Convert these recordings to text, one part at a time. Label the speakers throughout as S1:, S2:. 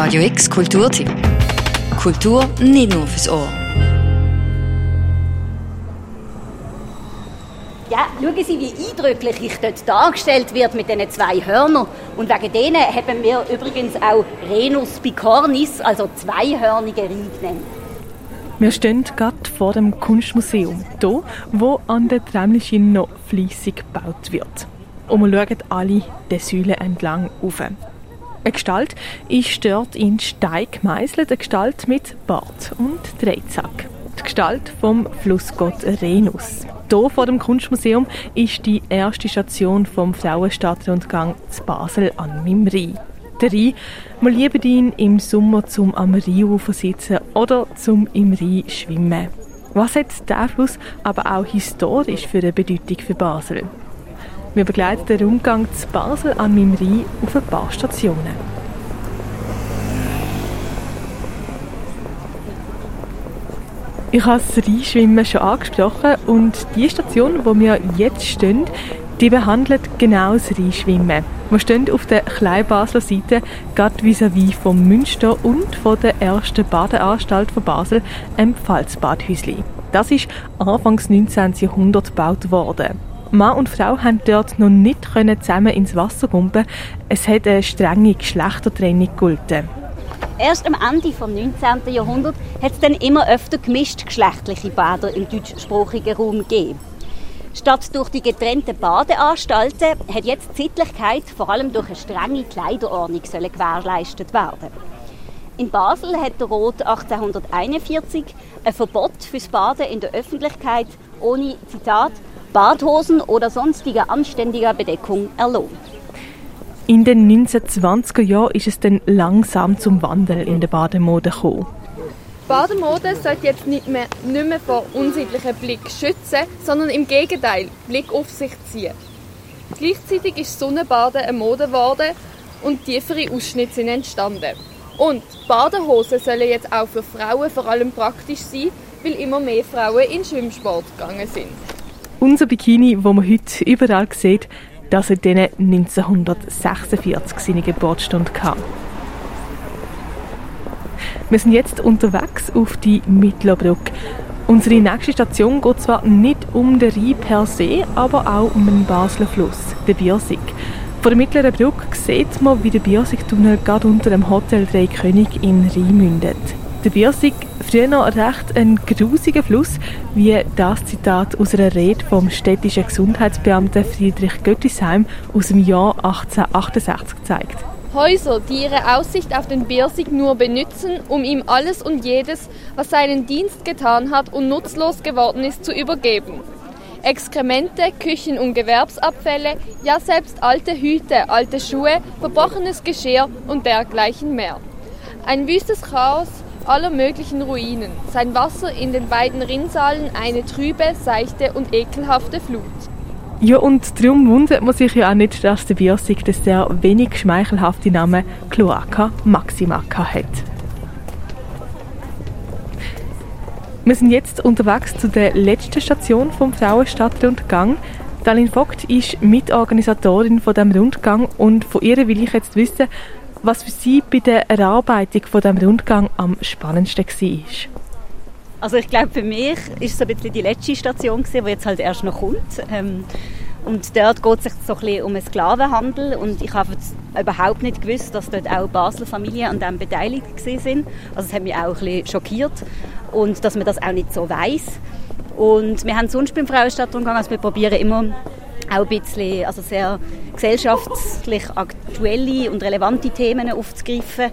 S1: Radio X Kulturtipp. Kultur nicht nur fürs Ohr.
S2: Ja, schauen Sie, wie eindrücklich ich dort dargestellt wird mit diesen zwei Hörnern. Und wegen denen haben wir übrigens auch Renus bicornis, also zweihörnige Rind genannt.
S3: Wir stehen gerade vor dem Kunstmuseum, hier, wo an der Tremlische noch fleissig gebaut wird. Und wir schauen alle der Säule entlang auf. Eine Gestalt ist dort in Stein gemeißelt, eine Gestalt mit Bart und Dreizack. Die Gestalt vom Flussgott Renus. Hier vor dem Kunstmuseum ist die erste Station vom Frauenstadtrundgang zu Basel an meinem Rhein. Der Rhein, wir lieben ihn im Sommer zum am Rheinufer sitzen oder zum im Rhein schwimmen. Was hat der Fluss aber auch historisch für eine Bedeutung für Basel? Wir begleiten den Rundgang zu Basel an meinem Rhein auf ein paar Stationen. Ich habe das Rheinschwimmen schon angesprochen und die Station, wo wir jetzt stehen, die behandelt genau das Rheinschwimmen. Wir stehen auf der Kleinbasler Seite, gerade vis-à-vis vom Münster und von der ersten Badeanstalt von Basel, einem Pfalzbadhäusli. Das ist Anfangs 19. Jahrhundert gebaut worden. Mann und Frau haben dort noch nicht zusammen ins Wasser pumpen. Es hat eine strenge Geschlechtertrennung gegolten.
S2: Erst am Ende des 19. Jahrhunderts hat es dann immer öfter gemischt geschlechtliche Bäder im deutschsprachigen Raum gegeben. Statt durch die getrennten Badeanstalten hat jetzt die Sittlichkeit vor allem durch eine strenge Kleiderordnung gewährleistet werden. In Basel hat der Rot 1841 ein Verbot fürs Baden in der Öffentlichkeit ohne Zitat Badhosen oder sonstiger anständiger Bedeckung erlaubt.
S3: In den 1920er Jahren ist es dann langsam zum Wandel in der Bademode gekommen.
S4: Bademode sollte jetzt nicht mehr, nicht mehr vor unsittlichen Blick schützen, sondern im Gegenteil Blick auf sich ziehen. Gleichzeitig ist Sonnenbaden eine Mode geworden und tiefere Ausschnitte sind entstanden. Und Badehosen sollen jetzt auch für Frauen vor allem praktisch sein, weil immer mehr Frauen in Schwimmsport gegangen sind.
S3: Unser Bikini, wo man heute überall sieht, das hat diesen 1946 seine Geburtsstunde gehabt. Wir sind jetzt unterwegs auf die Mittlerbrücke. Unsere nächste Station geht zwar nicht um den Rhein per se, aber auch um den Basler Fluss, den Biersig. Von der mittleren Brücke sieht man, wie der Biersig-Tunnel gerade unter dem Hotel Drei König in Rhein mündet. Der Biersig, früher noch recht ein grusiger Fluss, wie das Zitat aus einer Rede vom städtischen Gesundheitsbeamten Friedrich Göttisheim aus dem Jahr 1868 zeigt.
S4: Häuser, die ihre Aussicht auf den Biersig nur benutzen, um ihm alles und jedes, was seinen Dienst getan hat und nutzlos geworden ist, zu übergeben. Exkremente, Küchen- und Gewerbsabfälle, ja selbst alte Hüte, alte Schuhe, verbrochenes Geschirr und dergleichen mehr. Ein wüstes Chaos aller möglichen Ruinen, sein Wasser in den beiden Rinnsalen eine trübe, seichte und ekelhafte Flut.
S3: Ja, und darum wundert man sich ja auch nicht, dass der Biosig den sehr wenig schmeichelhaften Namen Cloaca Maxima hat. Wir sind jetzt unterwegs zu der letzten Station vom Frauenstadtrundgang. Dalin Vogt ist Mitorganisatorin von dem Rundgang und von ihr will ich jetzt wissen, was für Sie bei der Erarbeitung von dem Rundgang am spannendsten war.
S2: Also ich glaube, für mich ist es ein bisschen die letzte Station, gewesen, die jetzt halt erst noch kommt. Ähm, und dort geht es sich so ein um einen Sklavenhandel und ich habe überhaupt nicht gewusst, dass dort auch Basler Familien an dem beteiligt sind. Also es hat mich auch ein bisschen schockiert und dass man das auch nicht so weiß. Und wir haben sonst beim Frauenstadtrundgang, also wir probieren immer auch ein bisschen, also sehr gesellschaftlich aktuelle und relevante Themen aufzugreifen.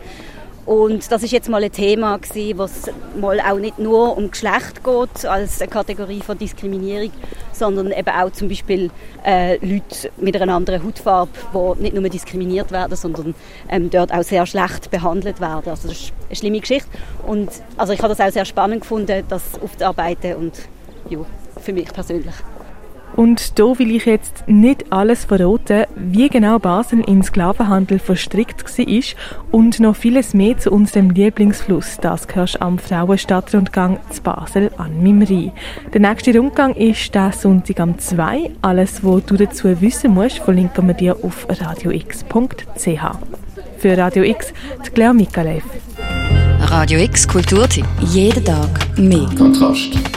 S2: Und das ist jetzt mal ein Thema gewesen, was mal auch nicht nur um Geschlecht geht als eine Kategorie von Diskriminierung, sondern eben auch zum Beispiel äh, Leute mit einer anderen Hautfarbe, die nicht nur diskriminiert werden, sondern ähm, dort auch sehr schlecht behandelt werden. Also das ist eine schlimme Geschichte. Und also ich habe das auch sehr spannend gefunden, das aufzuarbeiten und ja, für mich persönlich.
S3: Und da will ich jetzt nicht alles verraten, wie genau Basel im Sklavenhandel verstrickt war und noch vieles mehr zu unserem Lieblingsfluss. Das gehörst am Frauenstadtrundgang zu Basel an Mimri. Der nächste Rundgang ist der Sonntag am 2. Alles, was du dazu wissen musst, verlinken wir dir auf radiox.ch. für Radio X, die Claire Mikalev.
S1: Radio X Kulturtipp. Jeden Tag mehr.
S5: Kontrast.